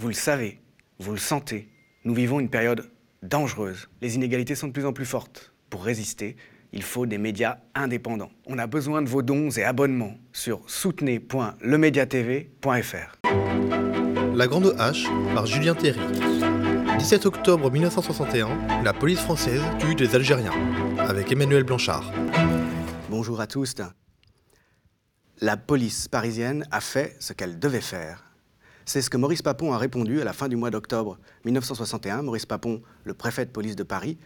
Vous le savez, vous le sentez, nous vivons une période dangereuse. Les inégalités sont de plus en plus fortes. Pour résister, il faut des médias indépendants. On a besoin de vos dons et abonnements sur soutenez.lemediatv.fr. La Grande H par Julien Théry. 17 octobre 1961, la police française tue des Algériens, avec Emmanuel Blanchard. Bonjour à tous. La police parisienne a fait ce qu'elle devait faire. C'est ce que Maurice Papon a répondu à la fin du mois d'octobre 1961. Maurice Papon, le préfet de police de Paris,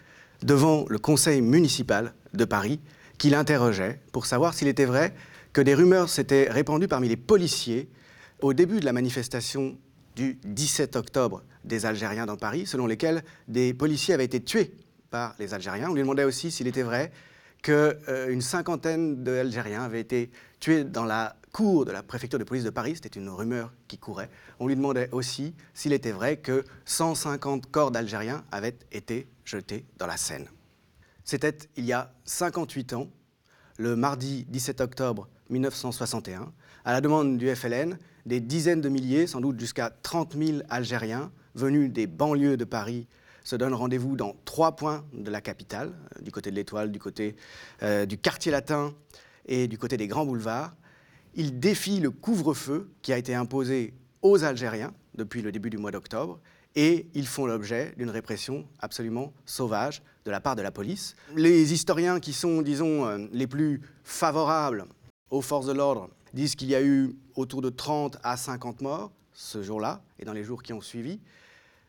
devant le conseil municipal de Paris, qui l'interrogeait pour savoir s'il était vrai que des rumeurs s'étaient répandues parmi les policiers au début de la manifestation du 17 octobre des Algériens dans Paris, selon lesquels des policiers avaient été tués par les Algériens. On lui demandait aussi s'il était vrai qu'une euh, cinquantaine d'Algériens avaient été tués dans la cour de la préfecture de police de Paris. C'était une rumeur qui courait. On lui demandait aussi s'il était vrai que 150 corps d'Algériens avaient été jetés dans la Seine. C'était il y a 58 ans, le mardi 17 octobre 1961, à la demande du FLN, des dizaines de milliers, sans doute jusqu'à 30 000 Algériens venus des banlieues de Paris se donnent rendez-vous dans trois points de la capitale, euh, du côté de l'Étoile, du côté euh, du quartier latin et du côté des grands boulevards. Ils défient le couvre-feu qui a été imposé aux Algériens depuis le début du mois d'octobre et ils font l'objet d'une répression absolument sauvage de la part de la police. Les historiens qui sont, disons, euh, les plus favorables aux forces de l'ordre disent qu'il y a eu autour de 30 à 50 morts ce jour-là et dans les jours qui ont suivi.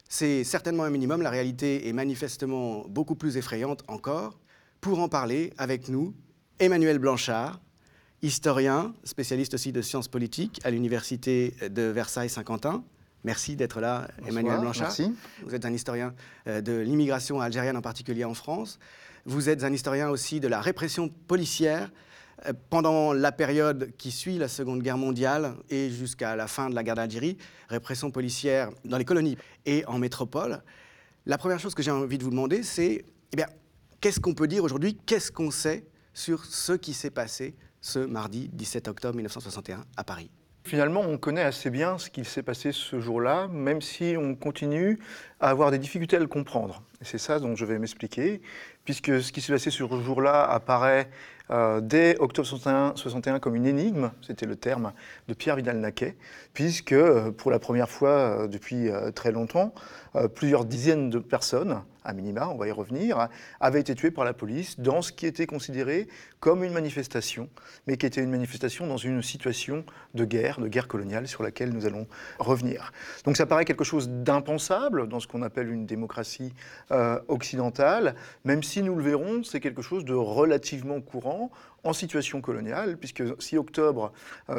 C'est certainement un minimum, la réalité est manifestement beaucoup plus effrayante encore. Pour en parler avec nous, Emmanuel Blanchard, historien, spécialiste aussi de sciences politiques à l'université de Versailles-Saint-Quentin. Merci d'être là, Emmanuel Blanchard. Merci. Vous êtes un historien euh, de l'immigration algérienne, en particulier en France. Vous êtes un historien aussi de la répression policière euh, pendant la période qui suit la Seconde Guerre mondiale et jusqu'à la fin de la guerre d'Algérie, répression policière dans les colonies et en métropole. La première chose que j'ai envie de vous demander, c'est eh bien, qu'est-ce qu'on peut dire aujourd'hui? Qu'est-ce qu'on sait sur ce qui s'est passé ce mardi 17 octobre 1961 à Paris Finalement, on connaît assez bien ce qui s'est passé ce jour-là, même si on continue à avoir des difficultés à le comprendre. C'est ça dont je vais m'expliquer, puisque ce qui s'est passé ce jour-là apparaît euh, dès octobre 61, comme une énigme, c'était le terme de Pierre Vidal-Naquet, puisque euh, pour la première fois euh, depuis très longtemps, plusieurs dizaines de personnes, à minima, on va y revenir, avaient été tuées par la police dans ce qui était considéré comme une manifestation, mais qui était une manifestation dans une situation de guerre, de guerre coloniale, sur laquelle nous allons revenir. Donc ça paraît quelque chose d'impensable dans ce qu'on appelle une démocratie occidentale, même si nous le verrons, c'est quelque chose de relativement courant en situation coloniale, puisque si octobre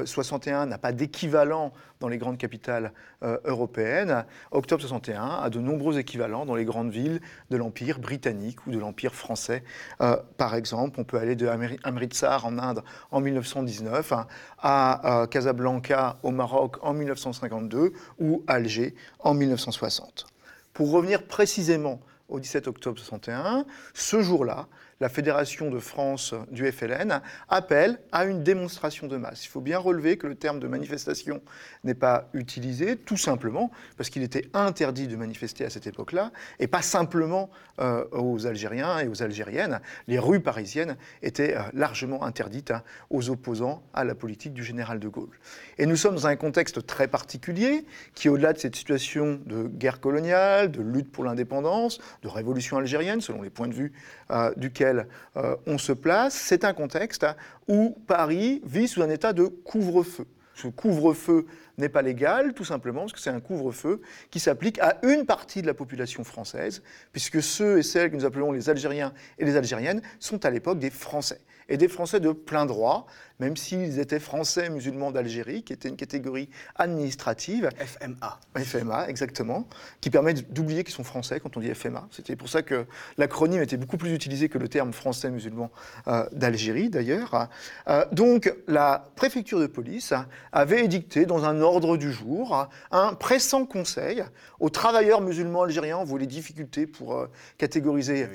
61 euh, n'a pas d'équivalent dans les grandes capitales euh, européennes, octobre 61 a de nombreux équivalents dans les grandes villes de l'Empire britannique ou de l'Empire français. Euh, par exemple, on peut aller de Amritsar en Inde en 1919 hein, à Casablanca au Maroc en 1952 ou Alger en 1960. Pour revenir précisément au 17 octobre 61, ce jour-là, la Fédération de France du FLN appelle à une démonstration de masse. Il faut bien relever que le terme de manifestation n'est pas utilisé tout simplement parce qu'il était interdit de manifester à cette époque-là et pas simplement euh, aux Algériens et aux Algériennes. Les rues parisiennes étaient euh, largement interdites hein, aux opposants à la politique du général de Gaulle. Et nous sommes dans un contexte très particulier qui, au-delà de cette situation de guerre coloniale, de lutte pour l'indépendance, de révolution algérienne, selon les points de vue euh, duquel euh, on se place, c'est un contexte où Paris vit sous un état de couvre-feu. Ce couvre-feu n'est pas légal, tout simplement parce que c'est un couvre-feu qui s'applique à une partie de la population française, puisque ceux et celles que nous appelons les Algériens et les Algériennes sont à l'époque des Français et des Français de plein droit, même s'ils étaient Français musulmans d'Algérie, qui était une catégorie administrative. FMA. FMA, exactement, qui permet d'oublier qu'ils sont Français quand on dit FMA. C'était pour ça que l'acronyme était beaucoup plus utilisé que le terme Français musulman euh, d'Algérie, d'ailleurs. Euh, donc, la préfecture de police avait édicté dans un ordre du jour un pressant conseil aux travailleurs musulmans algériens, on voit les difficultés pour euh, catégoriser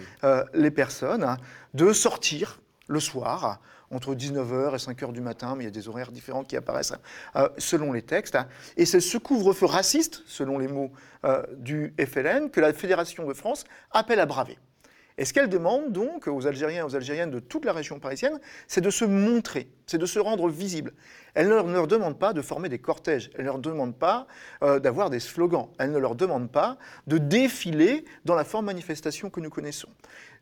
les personnes, de sortir le soir entre 19h et 5h du matin, mais il y a des horaires différents qui apparaissent euh, selon les textes. Et c'est ce couvre-feu raciste, selon les mots euh, du FLN, que la Fédération de France appelle à braver. Et ce qu'elle demande donc aux Algériens et aux Algériennes de toute la région parisienne, c'est de se montrer, c'est de se rendre visible. Elle ne leur, demande pas de former des cortèges, elle ne leur demande pas euh, d'avoir des slogans, elle ne leur demande pas de défiler dans la forme manifestation que nous connaissons.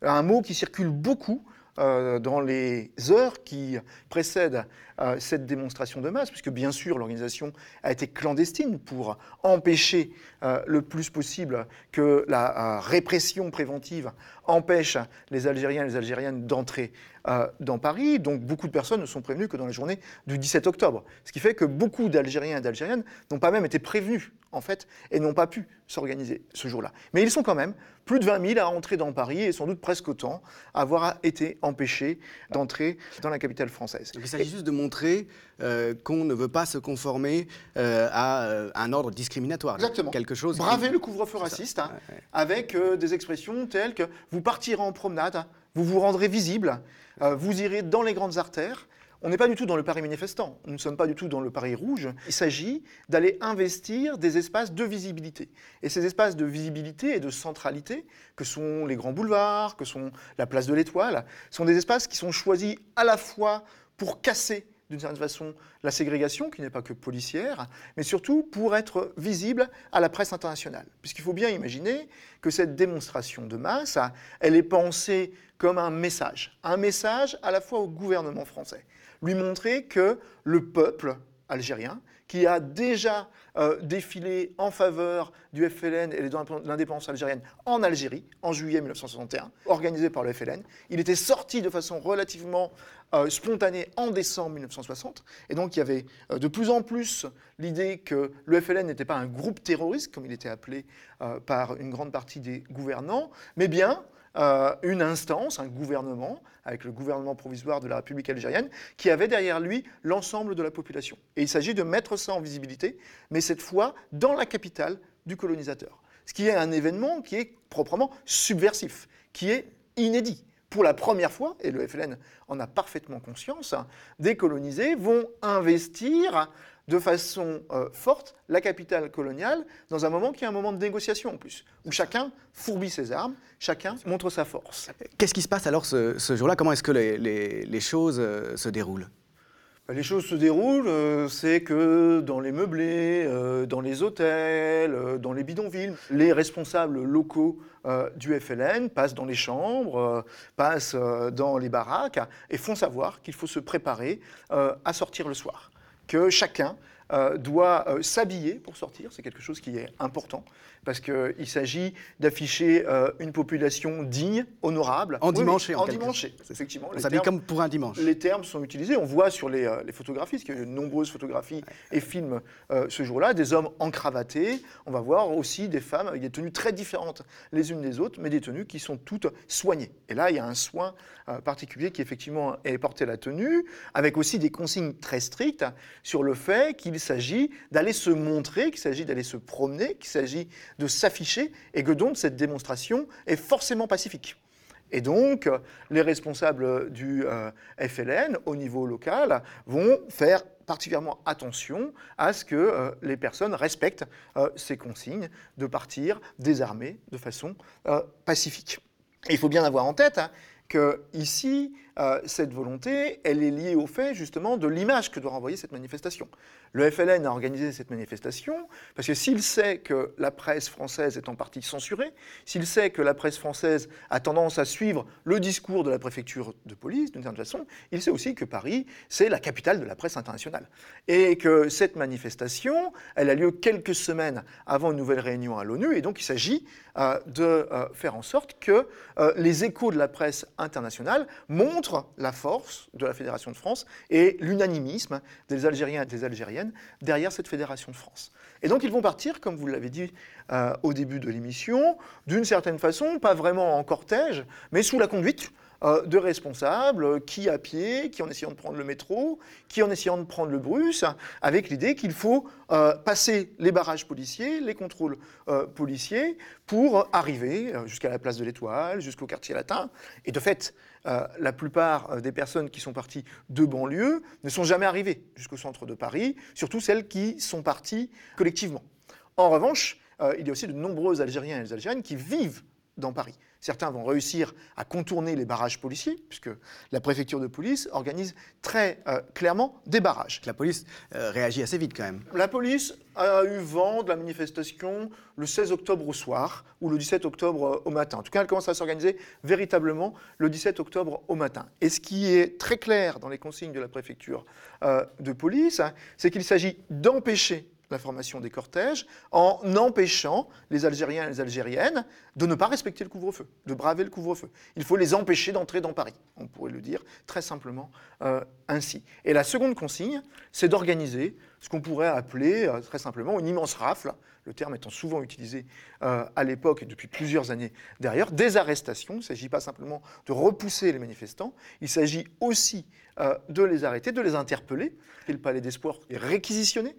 Un mot qui circule beaucoup euh, dans les heures qui précèdent euh, cette démonstration de masse, puisque bien sûr l'organisation a été clandestine pour empêcher euh, le plus possible que la répression préventive empêche les Algériens et les Algériennes d'entrer dans Paris. Donc beaucoup de personnes ne sont prévenues que dans la journée du 17 octobre. Ce qui fait que beaucoup d'Algériens et d'Algériennes n'ont pas même été prévenus, en fait, et n'ont pas pu s'organiser ce jour-là. Mais ils sont quand même plus de 20 000 à entrer dans Paris et sans doute presque autant à avoir été empêchés d'entrer dans la capitale française. il s'agit juste de montrer euh, qu'on ne veut pas se conformer euh, à euh, un ordre discriminatoire. Exactement. Quelque chose. Braver le couvre-feu raciste hein, avec des expressions telles que vous partirez en promenade, vous vous rendrez visible, vous irez dans les grandes artères. On n'est pas du tout dans le Paris manifestant, nous ne sommes pas du tout dans le Paris rouge. Il s'agit d'aller investir des espaces de visibilité. Et ces espaces de visibilité et de centralité, que sont les grands boulevards, que sont la place de l'Étoile, sont des espaces qui sont choisis à la fois pour casser d'une certaine façon la ségrégation, qui n'est pas que policière, mais surtout pour être visible à la presse internationale. Puisqu'il faut bien imaginer que cette démonstration de masse, elle est pensée comme un message, un message à la fois au gouvernement français, lui montrer que le peuple algérien, qui a déjà euh, défilé en faveur du FLN et de l'indépendance algérienne en Algérie en juillet 1961, organisé par le FLN. Il était sorti de façon relativement euh, spontanée en décembre 1960. Et donc il y avait euh, de plus en plus l'idée que le FLN n'était pas un groupe terroriste, comme il était appelé par une grande partie des gouvernants, mais bien euh, une instance, un gouvernement, avec le gouvernement provisoire de la République algérienne, qui avait derrière lui l'ensemble de la population. Et il s'agit de mettre ça en visibilité, mais cette fois dans la capitale du colonisateur. Ce qui est un événement qui est proprement subversif, qui est inédit. Pour la première fois, et le FLN en a parfaitement conscience, des colonisés vont investir de façon euh, forte la capitale coloniale dans un moment qui est un moment de négociation en plus, où chacun fourbit ses armes, chacun montre sa force. Qu'est-ce qui se passe alors ce, jour-là? Comment est-ce que les, choses euh, se déroulent? Bah, les choses se déroulent, euh, c'est que dans les meublés, dans les hôtels, dans les bidonvilles, les responsables locaux du FLN passent dans les chambres, passent dans les baraques et font savoir qu'il faut se préparer à sortir le soir que chacun euh, doit euh, s'habiller pour sortir, c'est quelque chose qui est important, parce qu'il s'agit d'afficher euh, une population digne, honorable. En dimanche En, dimanche, effectivement. On s'habille comme pour un dimanche. Les termes sont utilisés, on voit sur les, photographies, parce qu'il y a de nombreuses photographies et films ce jour-là, des hommes encravatés, on va voir aussi des femmes avec des tenues très différentes les unes des autres, mais des tenues qui sont toutes soignées. Et là, il y a un soin particulier qui effectivement est porté à la tenue, avec aussi des consignes très strictes sur le fait qu'il il s'agit d'aller se montrer, qu'il s'agit d'aller se promener, qu'il s'agit de s'afficher, et que donc cette démonstration est forcément pacifique. Et donc, les responsables du euh, FLN au niveau local vont faire particulièrement attention à ce que euh, les personnes respectent euh, ces consignes de partir désarmés de façon pacifique. il faut bien avoir en tête hein, que ici, cette volonté, elle est liée au fait justement de l'image que doit renvoyer cette manifestation. Le FLN a organisé cette manifestation parce que s'il sait que la presse française est en partie censurée, s'il sait que la presse française a tendance à suivre le discours de la préfecture de police d'une certaine façon, il sait aussi que Paris, c'est la capitale de la presse internationale. Et que cette manifestation, elle a lieu quelques semaines avant une nouvelle réunion à l'ONU, et donc il s'agit euh, de euh, faire en sorte que euh, les échos de la presse internationale montrent la force de la Fédération de France et l'unanimisme des Algériens et des Algériens derrière cette Fédération de France. Et donc ils vont partir, comme vous l'avez dit euh, au début de l'émission, d'une certaine façon, pas vraiment en cortège, mais sous la conduite euh, de responsables qui à pied, qui en essayant de prendre le métro, qui en essayant de prendre le bus, avec l'idée qu'il faut euh, passer les barrages policiers, les contrôles policiers, pour arriver jusqu'à la place de l'Étoile, jusqu'au quartier latin. Et de fait, la plupart des personnes qui sont parties de banlieue ne sont jamais arrivées jusqu'au centre de Paris, surtout celles qui sont parties collectivement. En revanche, il y a aussi de nombreux Algériens et Algériennes qui vivent dans Paris. Certains vont réussir à contourner les barrages policiers, puisque la préfecture de police organise très euh, clairement des barrages. La police euh, réagit assez vite quand même. La police a eu vent de la manifestation le 16 octobre au soir ou le 17 octobre euh, au matin. En tout cas, elle commence à s'organiser véritablement le 17 octobre au matin. Et ce qui est très clair dans les consignes de la préfecture de police, hein, c'est qu'il s'agit d'empêcher la formation des cortèges en empêchant les Algériens et les Algériennes de ne pas respecter le couvre-feu, de braver le couvre-feu. Il faut les empêcher d'entrer dans Paris. On pourrait le dire très simplement euh, ainsi. Et la seconde consigne, c'est d'organiser ce qu'on pourrait appeler euh, très simplement une immense rafle, le terme étant souvent utilisé euh, à l'époque et depuis plusieurs années derrière, des arrestations. Il ne s'agit pas simplement de repousser les manifestants, il s'agit aussi euh, de les arrêter, de les interpeller. Et le palais d'espoir est réquisitionné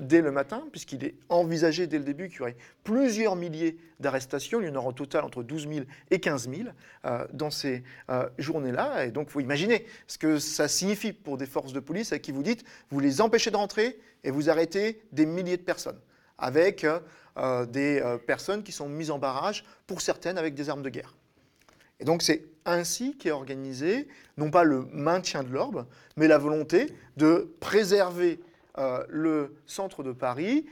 dès le matin, puisqu'il est envisagé dès le début qu'il y aurait plusieurs milliers d'arrestations. Il y en aura au total entre 12 000 et 15 000 dans ces journées-là. Et donc, il faut ce que ça signifie pour des forces de police à qui vous dites, vous les empêchez d'entrer, et vous arrêtez des milliers de personnes, avec euh, des euh, personnes qui sont mises en barrage, pour certaines avec des armes de guerre. Et donc c'est ainsi qu'est organisé, non pas le maintien de l'ordre, mais la volonté de préserver euh, le centre de Paris